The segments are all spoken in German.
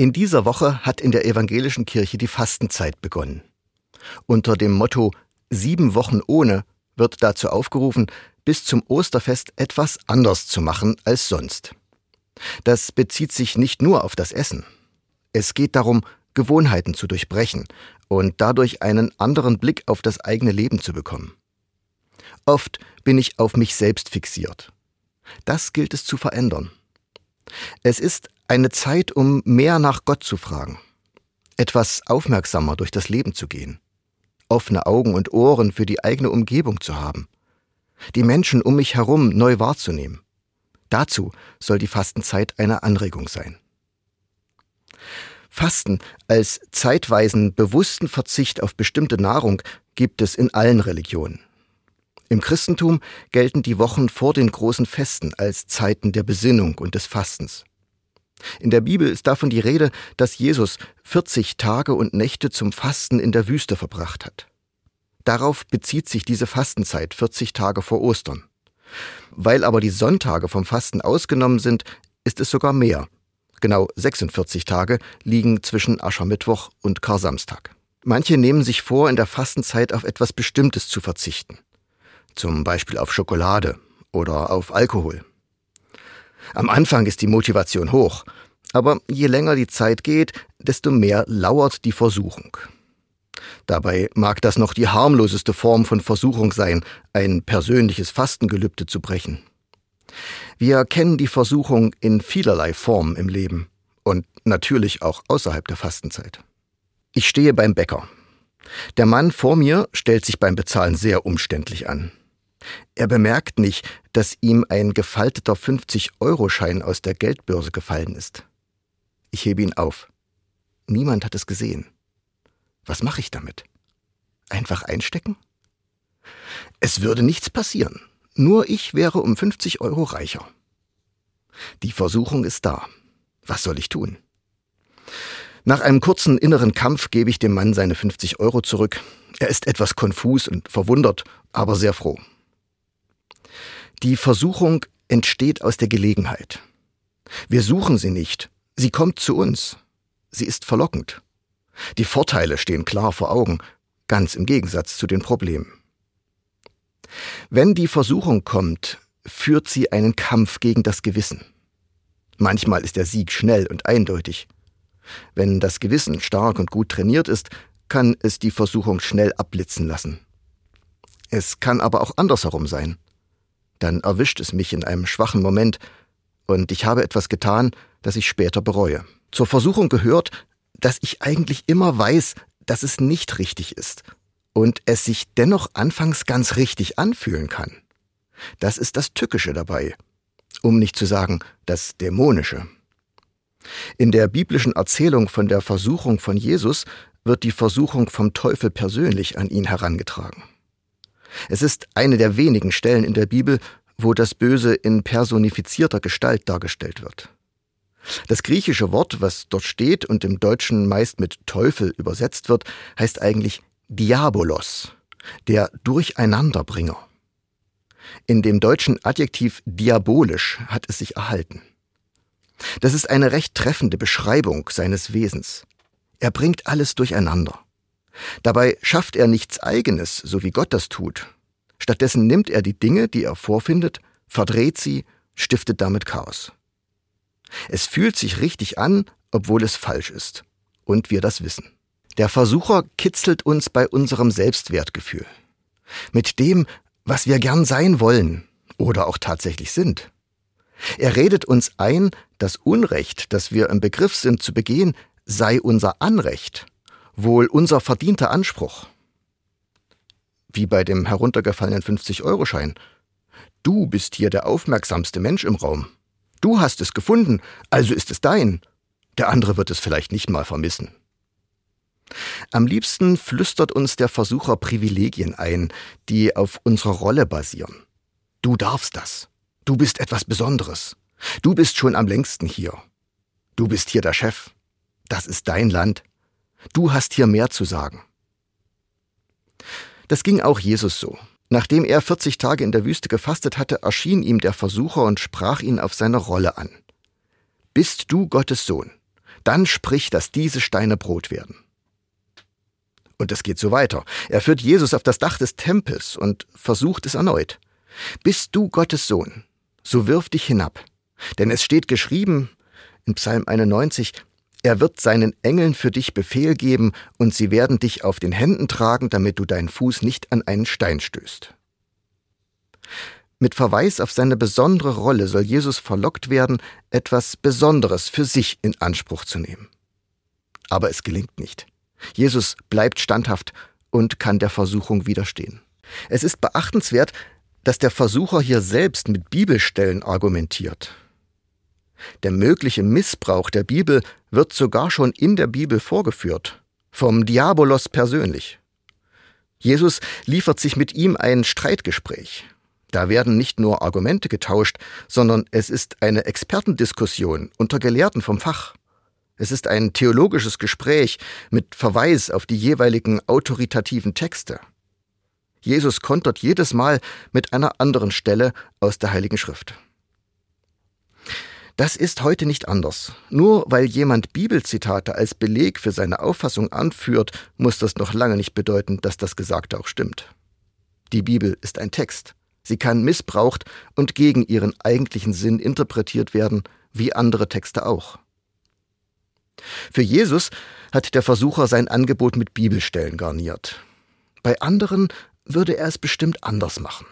In dieser Woche hat in der evangelischen Kirche die Fastenzeit begonnen. Unter dem Motto Sieben Wochen ohne wird dazu aufgerufen, bis zum Osterfest etwas anders zu machen als sonst. Das bezieht sich nicht nur auf das Essen. Es geht darum, Gewohnheiten zu durchbrechen und dadurch einen anderen Blick auf das eigene Leben zu bekommen. Oft bin ich auf mich selbst fixiert. Das gilt es zu verändern. Es ist eine Zeit, um mehr nach Gott zu fragen, etwas aufmerksamer durch das Leben zu gehen, offene Augen und Ohren für die eigene Umgebung zu haben, die Menschen um mich herum neu wahrzunehmen. Dazu soll die Fastenzeit eine Anregung sein. Fasten als zeitweisen, bewussten Verzicht auf bestimmte Nahrung gibt es in allen Religionen. Im Christentum gelten die Wochen vor den großen Festen als Zeiten der Besinnung und des Fastens. In der Bibel ist davon die Rede, dass Jesus 40 Tage und Nächte zum Fasten in der Wüste verbracht hat. Darauf bezieht sich diese Fastenzeit 40 Tage vor Ostern. Weil aber die Sonntage vom Fasten ausgenommen sind, ist es sogar mehr. Genau 46 Tage liegen zwischen Aschermittwoch und Karsamstag. Manche nehmen sich vor, in der Fastenzeit auf etwas Bestimmtes zu verzichten. Zum Beispiel auf Schokolade oder auf Alkohol. Am Anfang ist die Motivation hoch, aber je länger die Zeit geht, desto mehr lauert die Versuchung. Dabei mag das noch die harmloseste Form von Versuchung sein, ein persönliches Fastengelübde zu brechen. Wir kennen die Versuchung in vielerlei Formen im Leben und natürlich auch außerhalb der Fastenzeit. Ich stehe beim Bäcker. Der Mann vor mir stellt sich beim Bezahlen sehr umständlich an. Er bemerkt nicht, dass ihm ein gefalteter 50-Euro-Schein aus der Geldbörse gefallen ist. Ich hebe ihn auf. Niemand hat es gesehen. Was mache ich damit? Einfach einstecken? Es würde nichts passieren. Nur ich wäre um 50 Euro reicher. Die Versuchung ist da. Was soll ich tun? Nach einem kurzen inneren Kampf gebe ich dem Mann seine 50 Euro zurück. Er ist etwas konfus und verwundert, aber sehr froh. Die Versuchung entsteht aus der Gelegenheit. Wir suchen sie nicht, sie kommt zu uns. Sie ist verlockend. Die Vorteile stehen klar vor Augen, ganz im Gegensatz zu den Problemen. Wenn die Versuchung kommt, führt sie einen Kampf gegen das Gewissen. Manchmal ist der Sieg schnell und eindeutig. Wenn das Gewissen stark und gut trainiert ist, kann es die Versuchung schnell abblitzen lassen. Es kann aber auch andersherum sein dann erwischt es mich in einem schwachen Moment, und ich habe etwas getan, das ich später bereue. Zur Versuchung gehört, dass ich eigentlich immer weiß, dass es nicht richtig ist und es sich dennoch anfangs ganz richtig anfühlen kann. Das ist das Tückische dabei, um nicht zu sagen das Dämonische. In der biblischen Erzählung von der Versuchung von Jesus wird die Versuchung vom Teufel persönlich an ihn herangetragen. Es ist eine der wenigen Stellen in der Bibel, wo das Böse in personifizierter Gestalt dargestellt wird. Das griechische Wort, was dort steht und im Deutschen meist mit Teufel übersetzt wird, heißt eigentlich Diabolos, der Durcheinanderbringer. In dem deutschen Adjektiv diabolisch hat es sich erhalten. Das ist eine recht treffende Beschreibung seines Wesens. Er bringt alles durcheinander. Dabei schafft er nichts Eigenes, so wie Gott das tut. Stattdessen nimmt er die Dinge, die er vorfindet, verdreht sie, stiftet damit Chaos. Es fühlt sich richtig an, obwohl es falsch ist. Und wir das wissen. Der Versucher kitzelt uns bei unserem Selbstwertgefühl. Mit dem, was wir gern sein wollen oder auch tatsächlich sind. Er redet uns ein, das Unrecht, das wir im Begriff sind zu begehen, sei unser Anrecht wohl unser verdienter Anspruch. Wie bei dem heruntergefallenen 50-Euro-Schein. Du bist hier der aufmerksamste Mensch im Raum. Du hast es gefunden, also ist es dein. Der andere wird es vielleicht nicht mal vermissen. Am liebsten flüstert uns der Versucher Privilegien ein, die auf unserer Rolle basieren. Du darfst das. Du bist etwas Besonderes. Du bist schon am längsten hier. Du bist hier der Chef. Das ist dein Land. Du hast hier mehr zu sagen. Das ging auch Jesus so. Nachdem er 40 Tage in der Wüste gefastet hatte, erschien ihm der Versucher und sprach ihn auf seine Rolle an. Bist du Gottes Sohn? dann sprich, dass diese Steine Brot werden. Und es geht so weiter. Er führt Jesus auf das Dach des Tempels und versucht es erneut. Bist du Gottes Sohn, so wirf dich hinab. Denn es steht geschrieben in Psalm 91, er wird seinen Engeln für dich Befehl geben, und sie werden dich auf den Händen tragen, damit du deinen Fuß nicht an einen Stein stößt. Mit Verweis auf seine besondere Rolle soll Jesus verlockt werden, etwas Besonderes für sich in Anspruch zu nehmen. Aber es gelingt nicht. Jesus bleibt standhaft und kann der Versuchung widerstehen. Es ist beachtenswert, dass der Versucher hier selbst mit Bibelstellen argumentiert. Der mögliche Missbrauch der Bibel wird sogar schon in der Bibel vorgeführt, vom Diabolos persönlich. Jesus liefert sich mit ihm ein Streitgespräch. Da werden nicht nur Argumente getauscht, sondern es ist eine Expertendiskussion unter Gelehrten vom Fach. Es ist ein theologisches Gespräch mit Verweis auf die jeweiligen autoritativen Texte. Jesus kontert jedes Mal mit einer anderen Stelle aus der Heiligen Schrift. Das ist heute nicht anders. Nur weil jemand Bibelzitate als Beleg für seine Auffassung anführt, muss das noch lange nicht bedeuten, dass das Gesagte auch stimmt. Die Bibel ist ein Text. Sie kann missbraucht und gegen ihren eigentlichen Sinn interpretiert werden, wie andere Texte auch. Für Jesus hat der Versucher sein Angebot mit Bibelstellen garniert. Bei anderen würde er es bestimmt anders machen.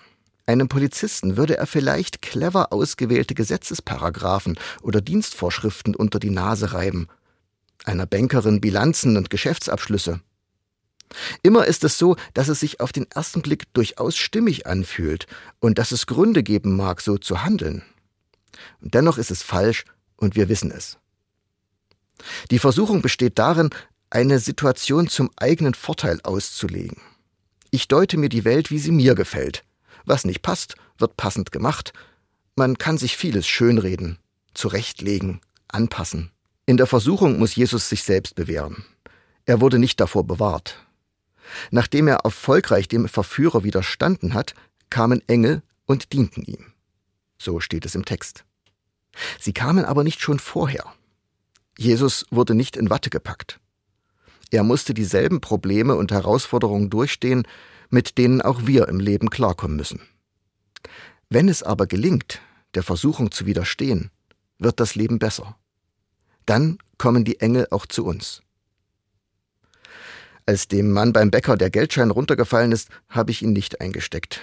Einem Polizisten würde er vielleicht clever ausgewählte Gesetzesparagraphen oder Dienstvorschriften unter die Nase reiben, einer Bankerin Bilanzen und Geschäftsabschlüsse. Immer ist es so, dass es sich auf den ersten Blick durchaus stimmig anfühlt und dass es Gründe geben mag, so zu handeln. Dennoch ist es falsch und wir wissen es. Die Versuchung besteht darin, eine Situation zum eigenen Vorteil auszulegen. Ich deute mir die Welt, wie sie mir gefällt, was nicht passt, wird passend gemacht. Man kann sich vieles schönreden, zurechtlegen, anpassen. In der Versuchung muss Jesus sich selbst bewähren. Er wurde nicht davor bewahrt. Nachdem er erfolgreich dem Verführer widerstanden hat, kamen Engel und dienten ihm. So steht es im Text. Sie kamen aber nicht schon vorher. Jesus wurde nicht in Watte gepackt. Er musste dieselben Probleme und Herausforderungen durchstehen, mit denen auch wir im Leben klarkommen müssen. Wenn es aber gelingt, der Versuchung zu widerstehen, wird das Leben besser. Dann kommen die Engel auch zu uns. Als dem Mann beim Bäcker der Geldschein runtergefallen ist, habe ich ihn nicht eingesteckt.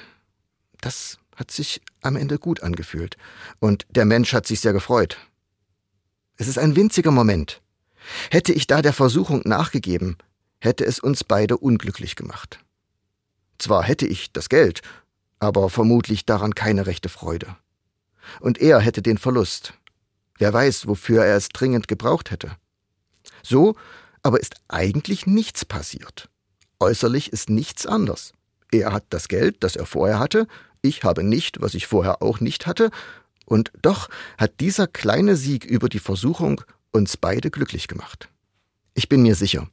Das hat sich am Ende gut angefühlt, und der Mensch hat sich sehr gefreut. Es ist ein winziger Moment. Hätte ich da der Versuchung nachgegeben, hätte es uns beide unglücklich gemacht. Zwar hätte ich das Geld, aber vermutlich daran keine rechte Freude. Und er hätte den Verlust. Wer weiß, wofür er es dringend gebraucht hätte. So aber ist eigentlich nichts passiert. Äußerlich ist nichts anders. Er hat das Geld, das er vorher hatte, ich habe nicht, was ich vorher auch nicht hatte, und doch hat dieser kleine Sieg über die Versuchung uns beide glücklich gemacht. Ich bin mir sicher,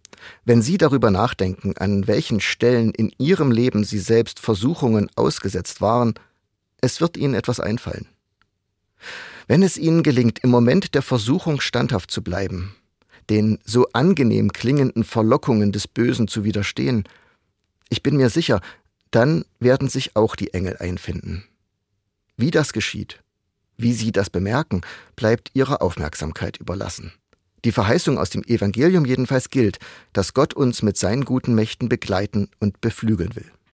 wenn Sie darüber nachdenken, an welchen Stellen in Ihrem Leben Sie selbst Versuchungen ausgesetzt waren, es wird Ihnen etwas einfallen. Wenn es Ihnen gelingt, im Moment der Versuchung standhaft zu bleiben, den so angenehm klingenden Verlockungen des Bösen zu widerstehen, ich bin mir sicher, dann werden sich auch die Engel einfinden. Wie das geschieht, wie Sie das bemerken, bleibt Ihrer Aufmerksamkeit überlassen. Die Verheißung aus dem Evangelium jedenfalls gilt, dass Gott uns mit seinen guten Mächten begleiten und beflügeln will.